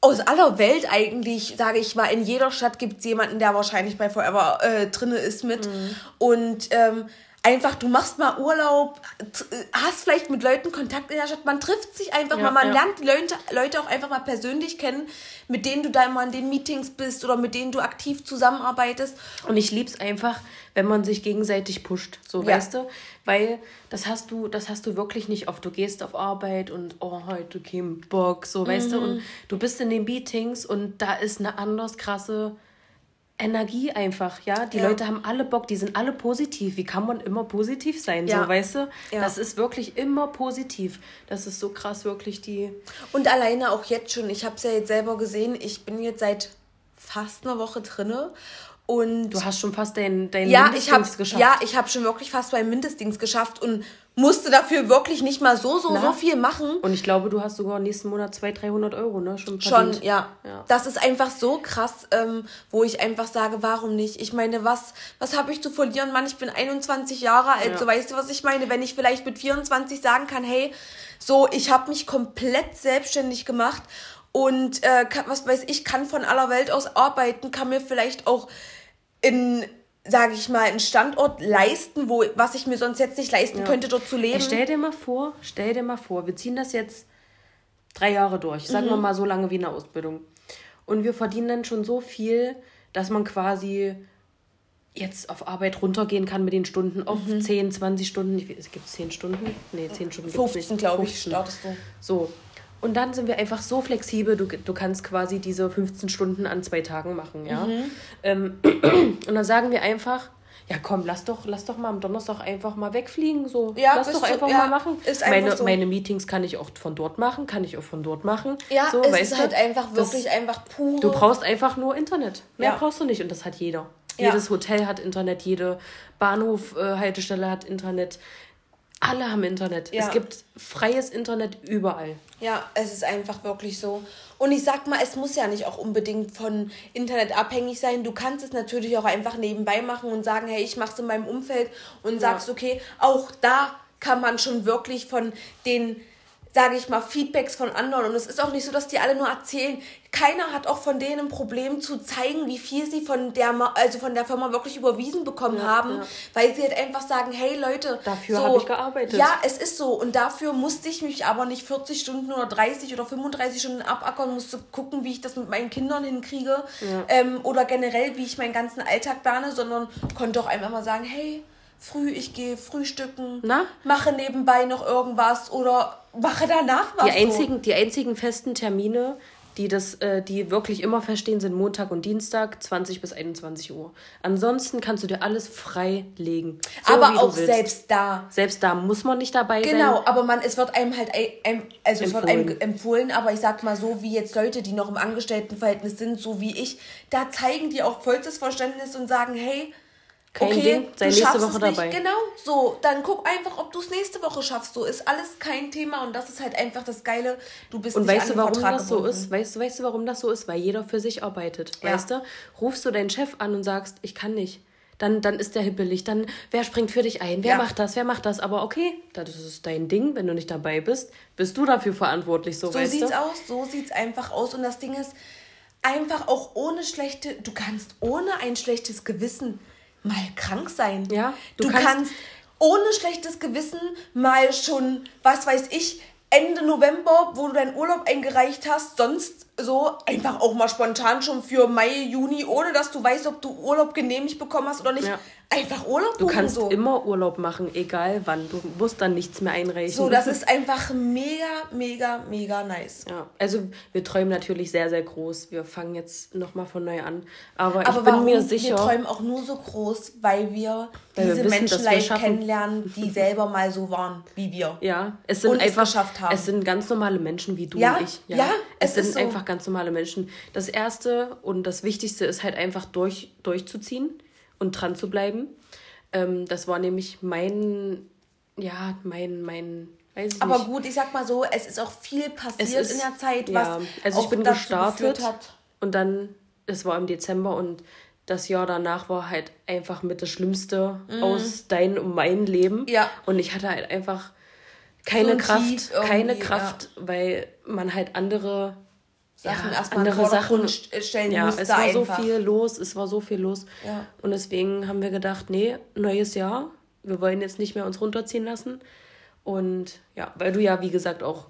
aus aller Welt eigentlich, sage ich mal, in jeder Stadt gibt es jemanden, der wahrscheinlich bei Forever äh, drinne ist mit. Mhm. Und ähm, einfach, du machst mal Urlaub, hast vielleicht mit Leuten Kontakt in der Stadt, man trifft sich einfach ja, mal, man ja. lernt Leute, Leute auch einfach mal persönlich kennen, mit denen du da immer in den Meetings bist oder mit denen du aktiv zusammenarbeitest. Und ich lieb's einfach, wenn man sich gegenseitig pusht, so ja. weißt du, weil das hast du, das hast du wirklich nicht oft. Du gehst auf Arbeit und oh, heute kein Bock, so weißt mhm. du, und du bist in den Meetings und da ist eine anders krasse Energie einfach, ja. Die ja. Leute haben alle Bock, die sind alle positiv. Wie kann man immer positiv sein, ja. so, weißt du? Ja. Das ist wirklich immer positiv. Das ist so krass, wirklich die. Und alleine auch jetzt schon, ich habe es ja jetzt selber gesehen, ich bin jetzt seit fast einer Woche drinne und du hast schon fast dein, dein ja, Mindestdings geschafft. Ja, ich habe schon wirklich fast mein Mindestdings geschafft und musste dafür wirklich nicht mal so, so, Na? so viel machen. Und ich glaube, du hast sogar nächsten Monat 200, 300 Euro, ne? Schon, verdient. schon ja. ja. Das ist einfach so krass, ähm, wo ich einfach sage, warum nicht? Ich meine, was, was habe ich zu verlieren? Mann, ich bin 21 Jahre alt, ja. so weißt du, was ich meine? Wenn ich vielleicht mit 24 sagen kann, hey, so, ich habe mich komplett selbstständig gemacht und äh, kann, was weiß ich, kann von aller Welt aus arbeiten, kann mir vielleicht auch in sage ich mal, einen Standort leisten, wo was ich mir sonst jetzt nicht leisten ja. könnte, dort zu leben. Ich stell dir mal vor, stell dir mal vor, wir ziehen das jetzt drei Jahre durch, sagen mhm. wir mal so lange wie eine Ausbildung. Und wir verdienen dann schon so viel, dass man quasi jetzt auf Arbeit runtergehen kann mit den Stunden auf mhm. 10, 20 Stunden. Es gibt 10 Stunden? Nee, 10 Stunden gibt es nicht. 15, glaube ich, startest du. So, und dann sind wir einfach so flexibel, du, du kannst quasi diese 15 Stunden an zwei Tagen machen, ja. Mhm. Ähm, und dann sagen wir einfach, ja komm, lass doch, lass doch mal am Donnerstag einfach mal wegfliegen. So. Ja, lass doch einfach du, mal machen. Ist meine, so. meine Meetings kann ich auch von dort machen, kann ich auch von dort machen. Ja, so, es ist halt einfach wirklich das, einfach pur. Du brauchst einfach nur Internet. Mehr ja. brauchst du nicht und das hat jeder. Ja. Jedes Hotel hat Internet, jede Bahnhof-Haltestelle äh, hat Internet. Alle haben Internet. Ja. Es gibt freies Internet überall. Ja, es ist einfach wirklich so. Und ich sag mal, es muss ja nicht auch unbedingt von Internet abhängig sein. Du kannst es natürlich auch einfach nebenbei machen und sagen, hey, ich mache es in meinem Umfeld und ja. sagst, okay, auch da kann man schon wirklich von den sage ich mal, Feedbacks von anderen. Und es ist auch nicht so, dass die alle nur erzählen. Keiner hat auch von denen ein Problem zu zeigen, wie viel sie von der, also von der Firma wirklich überwiesen bekommen ja, haben, ja. weil sie halt einfach sagen, hey Leute, dafür so, habe ich gearbeitet. Ja, es ist so. Und dafür musste ich mich aber nicht 40 Stunden oder 30 oder 35 Stunden abackern, musste gucken, wie ich das mit meinen Kindern hinkriege ja. ähm, oder generell, wie ich meinen ganzen Alltag plane, sondern konnte auch einfach mal sagen, hey, früh, ich gehe frühstücken, Na? mache nebenbei noch irgendwas oder mache danach was. Die einzigen, so. die einzigen festen Termine, die das, äh, die wirklich immer verstehen, sind Montag und Dienstag, 20 bis 21 Uhr. Ansonsten kannst du dir alles frei legen. So aber auch selbst da. Selbst da muss man nicht dabei genau, sein. Genau, aber man, es wird einem halt einem, also es wird einem empfohlen, aber ich sag mal so, wie jetzt Leute, die noch im Angestelltenverhältnis sind, so wie ich, da zeigen die auch vollstes Verständnis und sagen, hey, kein okay, Ding, sei nächste Woche dabei. Nicht. Genau, so. Dann guck einfach, ob du es nächste Woche schaffst. So ist alles kein Thema und das ist halt einfach das Geile. Du bist Und nicht weißt du, warum Vertrag das gebunden. so ist? Weißt, weißt du, warum das so ist? Weil jeder für sich arbeitet. Ja. Weißt du? Rufst du deinen Chef an und sagst, ich kann nicht. Dann, dann ist der hippelig. Dann, wer springt für dich ein? Wer ja. macht das? Wer macht das? Aber okay, das ist dein Ding. Wenn du nicht dabei bist, bist du dafür verantwortlich. So, so weißt sieht's du? aus. So sieht's einfach aus. Und das Ding ist, einfach auch ohne schlechte, du kannst ohne ein schlechtes Gewissen mal krank sein. Ja, du, du kannst, kannst ohne schlechtes Gewissen mal schon, was weiß ich, Ende November, wo du deinen Urlaub eingereicht hast, sonst so einfach auch mal spontan schon für Mai, Juni, ohne dass du weißt, ob du Urlaub genehmigt bekommen hast oder nicht. Ja. Einfach Urlaub Du kannst so. immer Urlaub machen, egal wann. Du musst dann nichts mehr einreichen. So, das ist einfach mega, mega, mega nice. Ja, also wir träumen natürlich sehr, sehr groß. Wir fangen jetzt nochmal von neu an. Aber, Aber ich bin mir sicher. Wir träumen auch nur so groß, weil wir weil diese wir wissen, Menschen live kennenlernen, die selber mal so waren wie wir. Ja, es sind und einfach, es geschafft haben. Es sind ganz normale Menschen wie du ja, und ich. Ja, ja es, es sind so. einfach ganz normale Menschen. Das Erste und das Wichtigste ist halt einfach durch, durchzuziehen und dran zu bleiben. Ähm, das war nämlich mein ja, mein, mein, Aber nicht. gut, ich sag mal so, es ist auch viel passiert ist, in der Zeit, ja, was also ich bin gestartet und dann, es war im Dezember und das Jahr danach war halt einfach mit das Schlimmste mhm. aus deinem und meinem Leben. Ja. Und ich hatte halt einfach keine so Kraft, keine Kraft, ja. weil man halt andere Sachen ja, erstmal andere Sachen stellen ja, musste. Es war einfach. so viel los, es war so viel los. Ja. Und deswegen haben wir gedacht, nee, neues Jahr, wir wollen jetzt nicht mehr uns runterziehen lassen. Und ja, weil du ja, wie gesagt, auch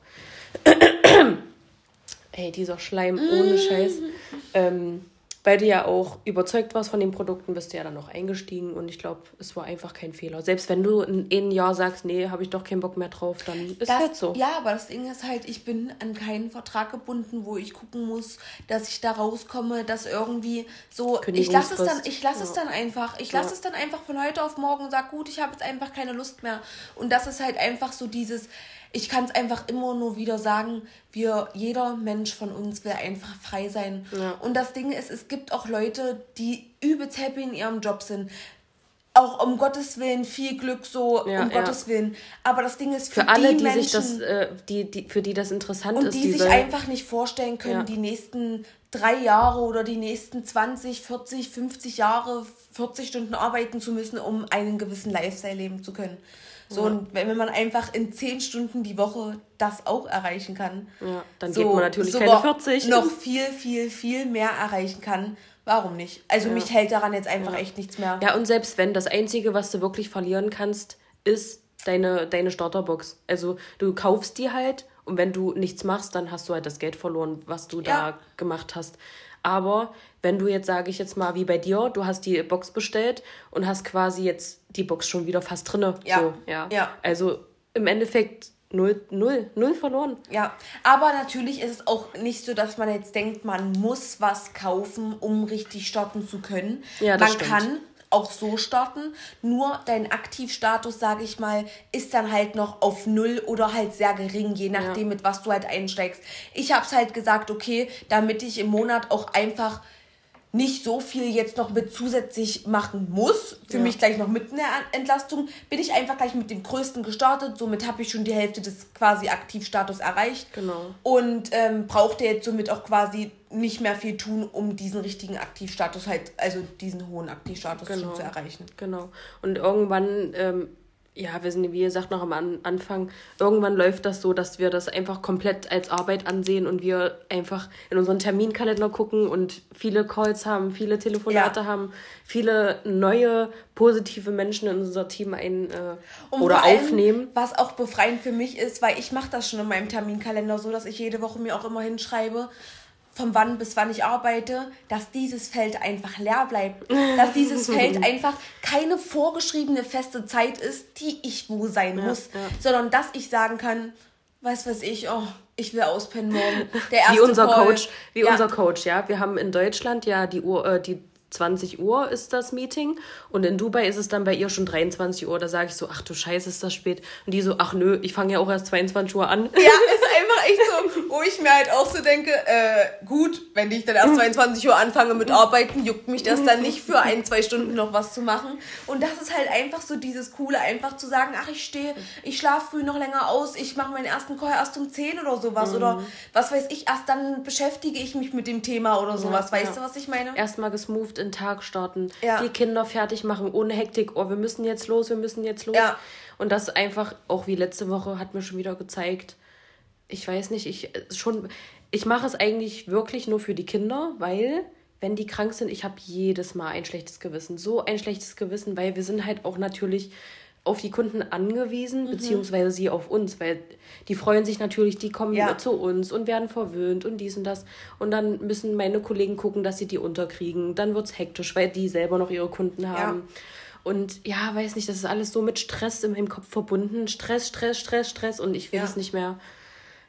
ey, dieser Schleim ohne Scheiß. Ähm, weil du ja auch überzeugt warst von den Produkten, bist du ja dann noch eingestiegen und ich glaube, es war einfach kein Fehler. Selbst wenn du in einem Jahr sagst, nee, habe ich doch keinen Bock mehr drauf, dann ist das halt so. Ja, aber das Ding ist halt, ich bin an keinen Vertrag gebunden, wo ich gucken muss, dass ich da rauskomme, dass irgendwie so. Ich lasse es dann, ich lasse ja. es dann einfach. Ich lasse ja. es dann einfach von heute auf morgen und sag, gut, ich habe jetzt einfach keine Lust mehr. Und das ist halt einfach so dieses ich kann es einfach immer nur wieder sagen, wir, jeder Mensch von uns will einfach frei sein. Ja. Und das Ding ist, es gibt auch Leute, die übelst happy in ihrem Job sind. Auch um Gottes Willen viel Glück, so ja, um ja. Gottes Willen. Aber das Ding ist für, für alle, die, die Menschen, sich das, äh, die, die, für die das interessant und ist. Und die sich einfach nicht vorstellen können, die nächsten drei Jahre oder die nächsten 20, 40, 50 Jahre 40 Stunden arbeiten zu müssen, um einen gewissen Lifestyle leben zu können. So, ja. und wenn man einfach in 10 Stunden die Woche das auch erreichen kann, ja, dann so, geht man natürlich keine 40. Noch viel, viel, viel mehr erreichen kann. Warum nicht? Also ja. mich hält daran jetzt einfach echt nichts mehr. Ja, und selbst wenn das Einzige, was du wirklich verlieren kannst, ist deine, deine Starterbox. Also du kaufst die halt und wenn du nichts machst, dann hast du halt das Geld verloren, was du da gemacht hast. Aber wenn du jetzt, sage ich jetzt mal, wie bei dir, du hast die Box bestellt und hast quasi jetzt die Box schon wieder fast drinne. Ja. So, ja. ja. Also im Endeffekt null, null, null verloren. Ja, aber natürlich ist es auch nicht so, dass man jetzt denkt, man muss was kaufen, um richtig starten zu können. Ja, das man stimmt. kann auch so starten. Nur dein Aktivstatus, sage ich mal, ist dann halt noch auf null oder halt sehr gering, je nachdem, ja. mit was du halt einsteigst. Ich habe es halt gesagt, okay, damit ich im Monat auch einfach nicht so viel jetzt noch mit zusätzlich machen muss, für ja. mich gleich noch mit einer Entlastung, bin ich einfach gleich mit dem Größten gestartet. Somit habe ich schon die Hälfte des quasi Aktivstatus erreicht. Genau. Und ähm, brauchte jetzt somit auch quasi nicht mehr viel tun, um diesen richtigen Aktivstatus halt, also diesen hohen Aktivstatus genau. zu erreichen. Genau. Und irgendwann ähm, ja, wir sind, wie gesagt, noch am Anfang. Irgendwann läuft das so, dass wir das einfach komplett als Arbeit ansehen und wir einfach in unseren Terminkalender gucken und viele Calls haben, viele Telefonate ja. haben, viele neue positive Menschen in unser Team ein äh, oder allem, aufnehmen. Was auch befreiend für mich ist, weil ich mache das schon in meinem Terminkalender so, dass ich jede Woche mir auch immer hinschreibe, von wann bis wann ich arbeite, dass dieses Feld einfach leer bleibt. Dass dieses Feld einfach keine vorgeschriebene feste Zeit ist, die ich wo sein ja, muss. Ja. Sondern dass ich sagen kann, weiß was ich, oh, ich will auspennen morgen. Der erste wie unser Call. Coach, wie ja. unser Coach, ja. Wir haben in Deutschland ja die Uhr, äh, die 20 Uhr ist das Meeting und in Dubai ist es dann bei ihr schon 23 Uhr. Da sage ich so, ach du Scheiße, ist das spät. Und die so, ach nö, ich fange ja auch erst 22 Uhr an. Ja, ist echt so, wo ich mir halt auch so denke, äh, gut, wenn ich dann erst 22 Uhr anfange mit Arbeiten, juckt mich das dann nicht für ein, zwei Stunden noch was zu machen. Und das ist halt einfach so dieses Coole, einfach zu sagen, ach ich stehe, ich schlafe früh noch länger aus, ich mache meinen ersten Call erst um 10 oder sowas. Mhm. Oder was weiß ich, erst dann beschäftige ich mich mit dem Thema oder sowas. Ja, weißt ja. du, was ich meine? Erstmal gesmoved in den Tag starten, ja. die Kinder fertig machen, ohne Hektik, oh, wir müssen jetzt los, wir müssen jetzt los. Und das einfach, auch wie letzte Woche, hat mir schon wieder gezeigt, ich weiß nicht, ich äh, schon, ich mache es eigentlich wirklich nur für die Kinder, weil wenn die krank sind, ich habe jedes Mal ein schlechtes Gewissen. So ein schlechtes Gewissen, weil wir sind halt auch natürlich auf die Kunden angewiesen, mhm. beziehungsweise sie auf uns, weil die freuen sich natürlich, die kommen ja. zu uns und werden verwöhnt und dies und das. Und dann müssen meine Kollegen gucken, dass sie die unterkriegen. Dann wird es hektisch, weil die selber noch ihre Kunden haben. Ja. Und ja, weiß nicht, das ist alles so mit Stress in meinem Kopf verbunden. Stress, Stress, Stress, Stress und ich will es nicht mehr.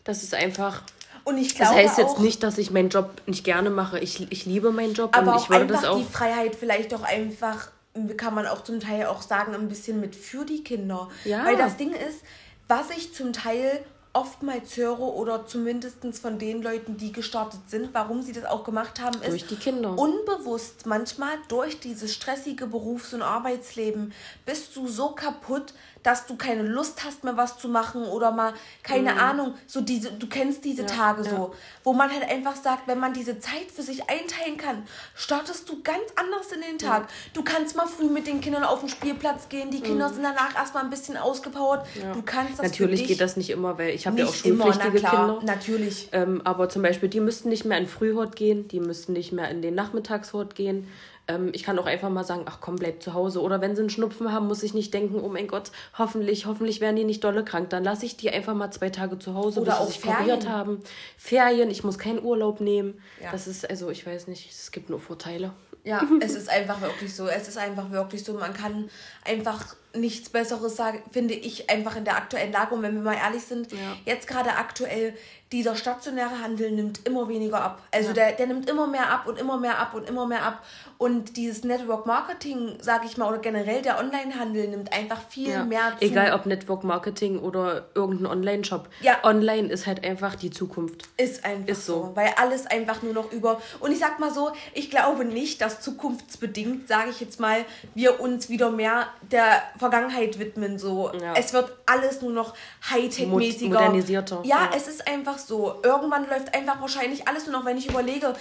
Das ist einfach. Und ich glaube das heißt jetzt auch, nicht, dass ich meinen Job nicht gerne mache. Ich, ich liebe meinen Job aber und ich würde das auch. die Freiheit vielleicht auch einfach kann man auch zum Teil auch sagen, ein bisschen mit für die Kinder. Ja. Weil das Ding ist, was ich zum Teil oftmals höre oder zumindest von den Leuten, die gestartet sind, warum sie das auch gemacht haben, ist durch die Kinder. unbewusst manchmal durch dieses stressige Berufs- und Arbeitsleben bist du so kaputt, dass du keine Lust hast mehr was zu machen oder mal, keine mhm. Ahnung, so diese, du kennst diese ja, Tage so, ja. wo man halt einfach sagt, wenn man diese Zeit für sich einteilen kann, startest du ganz anders in den Tag. Ja. Du kannst mal früh mit den Kindern auf den Spielplatz gehen, die Kinder mhm. sind danach erstmal ein bisschen ausgepowert. Du kannst das Natürlich geht das nicht immer, weil ich habe ja auch schulpflichtige immer, Kinder. Natürlich. Ähm, aber zum Beispiel, die müssten nicht mehr in Frühhort gehen, die müssten nicht mehr in den Nachmittagshort gehen ähm, ich kann auch einfach mal sagen, ach komm, bleib zu Hause. Oder wenn sie einen Schnupfen haben, muss ich nicht denken, oh mein Gott, hoffentlich, hoffentlich werden die nicht dolle krank. Dann lasse ich die einfach mal zwei Tage zu Hause, Oder bis sie sich Ferien. haben. Ferien, ich muss keinen Urlaub nehmen. Ja. Das ist, also ich weiß nicht, es gibt nur Vorteile. Ja, es ist einfach wirklich so. Es ist einfach wirklich so. Man kann einfach nichts Besseres sagen, finde ich, einfach in der aktuellen Lage. Und wenn wir mal ehrlich sind, ja. jetzt gerade aktuell, dieser stationäre Handel nimmt immer weniger ab. Also ja. der, der nimmt immer mehr ab und immer mehr ab und immer mehr ab. Und dieses Network Marketing, sage ich mal, oder generell der Online-Handel nimmt einfach viel ja. mehr zu. Egal ob Network Marketing oder irgendein Online-Shop. Ja. Online ist halt einfach die Zukunft. Ist einfach ist so. so. Weil alles einfach nur noch über. Und ich sag mal so, ich glaube nicht, dass zukunftsbedingt, sage ich jetzt mal, wir uns wieder mehr der Vergangenheit widmen. So. Ja. Es wird alles nur noch Hightech-mäßiger. Modernisierter. Ja, ja, es ist einfach so. Irgendwann läuft einfach wahrscheinlich alles nur noch, wenn ich überlege,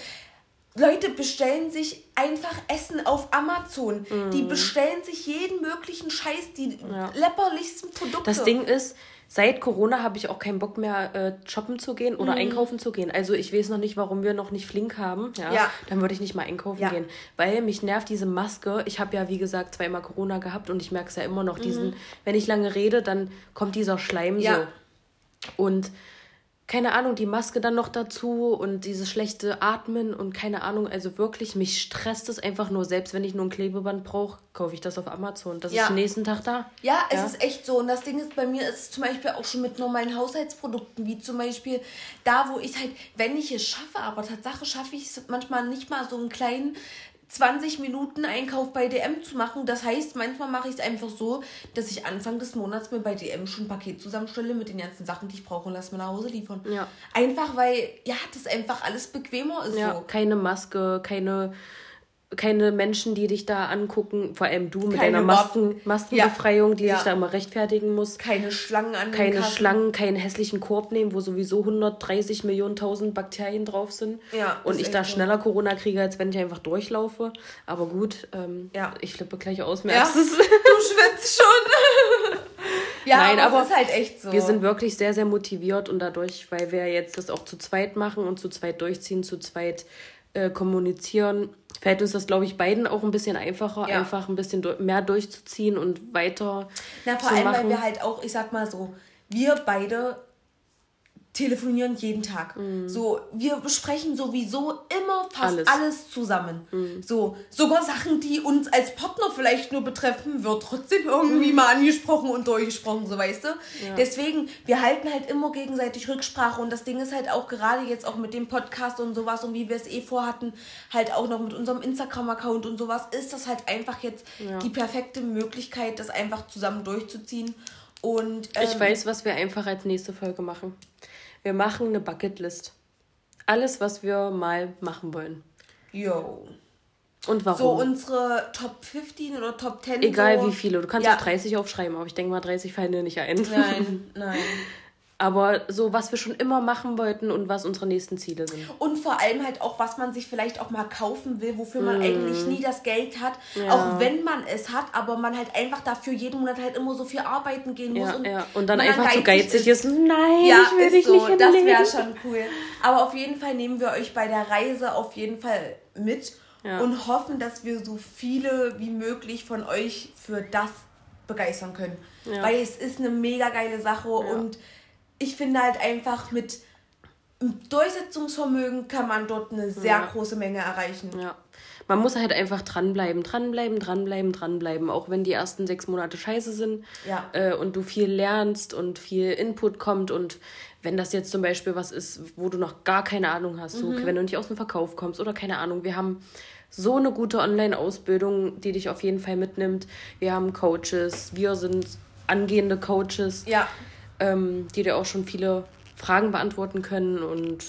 Leute bestellen sich einfach Essen auf Amazon. Mm. Die mhm. bestellen sich jeden möglichen Scheiß, die ja. lepperlichsten Produkte. Das Ding ist, seit Corona habe ich auch keinen Bock mehr, äh, shoppen zu gehen oder mm. einkaufen zu gehen. Also ich weiß noch nicht, warum wir noch nicht flink haben. Ja, ja. Dann würde ich nicht mal einkaufen ja. gehen. Weil mich nervt diese Maske. Ich habe ja, wie gesagt, zweimal Corona gehabt und ich merke es ja immer noch. Diesen, mm. wenn ich lange rede, dann kommt dieser Schleim so. Und keine Ahnung, die Maske dann noch dazu und dieses schlechte Atmen und keine Ahnung, also wirklich, mich stresst es einfach nur, selbst wenn ich nur ein Klebeband brauche, kaufe ich das auf Amazon. Das ja. ist nächsten Tag da. Ja, es ja. ist echt so. Und das Ding ist, bei mir ist es zum Beispiel auch schon mit normalen Haushaltsprodukten, wie zum Beispiel da, wo ich halt, wenn ich es schaffe, aber Tatsache schaffe ich es manchmal nicht mal so einen kleinen 20 Minuten Einkauf bei DM zu machen. Das heißt, manchmal mache ich es einfach so, dass ich Anfang des Monats mir bei DM schon ein Paket zusammenstelle mit den ganzen Sachen, die ich brauche und lasse mir nach Hause liefern. Ja. Einfach weil, ja, das einfach alles bequemer ist. Ja, so. keine Maske, keine keine Menschen, die dich da angucken, vor allem du mit keine deiner Masken, Maskenbefreiung, ja. die ja. sich da immer rechtfertigen muss. Keine Schlangen an Keine Kassen. Schlangen, keinen hässlichen Korb nehmen, wo sowieso 130 Millionen tausend Bakterien drauf sind. Ja, und ich da schneller so. Corona kriege, als wenn ich einfach durchlaufe. Aber gut, ähm, ja. ich flippe gleich aus, merkst ja. Du schwitzt schon. ja, Nein, aber, aber ist halt echt so. Wir sind wirklich sehr, sehr motiviert und dadurch, weil wir jetzt das auch zu zweit machen und zu zweit durchziehen, zu zweit äh, kommunizieren, fällt uns das, glaube ich, beiden auch ein bisschen einfacher, ja. einfach ein bisschen mehr durchzuziehen und weiter. Na, vor allem, machen. weil wir halt auch, ich sag mal so, wir beide telefonieren jeden Tag. Mm. So, wir besprechen sowieso immer fast alles, alles zusammen. Mm. So, sogar Sachen, die uns als Partner vielleicht nur betreffen, wird trotzdem irgendwie mm. mal angesprochen und durchgesprochen, so weißt du. Ja. Deswegen, wir halten halt immer gegenseitig Rücksprache und das Ding ist halt auch gerade jetzt auch mit dem Podcast und sowas und wie wir es eh vorhatten, halt auch noch mit unserem Instagram-Account und sowas, ist das halt einfach jetzt ja. die perfekte Möglichkeit, das einfach zusammen durchzuziehen. Und, ähm, ich weiß, was wir einfach als nächste Folge machen. Wir machen eine Bucketlist. Alles, was wir mal machen wollen. Yo. Und warum? So unsere Top 15 oder Top 10. Egal so. wie viele. Du kannst ja. auch 30 aufschreiben, aber ich denke mal, 30 fallen dir nicht ein. Nein, nein. Aber so, was wir schon immer machen wollten und was unsere nächsten Ziele sind. Und vor allem halt auch, was man sich vielleicht auch mal kaufen will, wofür man mm. eigentlich nie das Geld hat. Ja. Auch wenn man es hat, aber man halt einfach dafür jeden Monat halt immer so viel arbeiten gehen muss. Ja, und, ja. und dann einfach zu geizig ist. ist. Nein, ja, ich will dich so. nicht Das wäre schon cool. Aber auf jeden Fall nehmen wir euch bei der Reise auf jeden Fall mit und hoffen, dass wir so viele wie möglich von euch für das begeistern können. Weil es ist eine mega geile Sache und ich finde halt einfach mit Durchsetzungsvermögen kann man dort eine sehr ja. große Menge erreichen. Ja. Man muss halt einfach dranbleiben, dranbleiben, dranbleiben, dranbleiben, auch wenn die ersten sechs Monate scheiße sind ja. äh, und du viel lernst und viel Input kommt und wenn das jetzt zum Beispiel was ist, wo du noch gar keine Ahnung hast, mhm. so, wenn du nicht aus dem Verkauf kommst oder keine Ahnung, wir haben so eine gute Online-Ausbildung, die dich auf jeden Fall mitnimmt. Wir haben Coaches, wir sind angehende Coaches. Ja ähm, die dir auch schon viele Fragen beantworten können und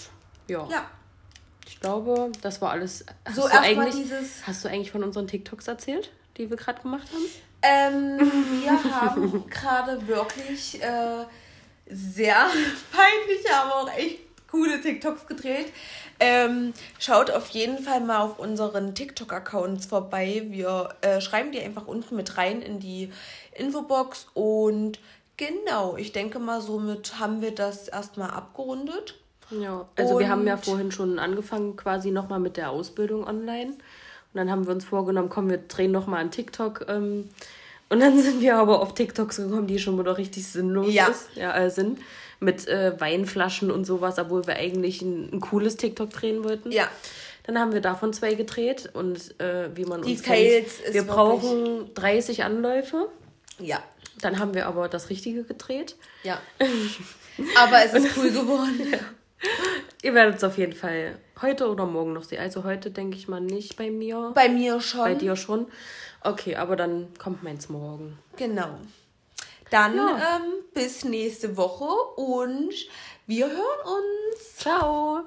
ja. Ja. Ich glaube, das war alles. Hast so erstmal dieses. Hast du eigentlich von unseren TikToks erzählt? die wir gerade gemacht haben? Ähm, wir haben gerade wirklich äh, sehr peinliche, aber auch echt coole TikToks gedreht. Ähm, schaut auf jeden Fall mal auf unseren TikTok-Accounts vorbei. Wir äh, schreiben die einfach unten mit rein in die Infobox. Und genau, ich denke mal, somit haben wir das erstmal abgerundet. Ja, also und wir haben ja vorhin schon angefangen quasi nochmal mit der Ausbildung online. Und dann haben wir uns vorgenommen, komm, wir drehen nochmal an TikTok. Ähm, und dann sind wir aber auf TikToks gekommen, die schon wieder richtig sinnlos ja. ist, ja, äh, sind mit äh, Weinflaschen und sowas, obwohl wir eigentlich ein, ein, cooles TikTok drehen wollten. Ja. Dann haben wir davon zwei gedreht und äh, wie man Die uns Fails kennt, wir brauchen 30 Anläufe. Ja. Dann haben wir aber das Richtige gedreht. Ja. aber es ist cool geworden. ja. Ihr werdet es auf jeden Fall heute oder morgen noch sehen. Also heute denke ich mal nicht bei mir. Bei mir schon. Bei dir schon. Okay, aber dann kommt meins morgen. Genau. Dann ja. ähm, bis nächste Woche und wir hören uns. Ciao.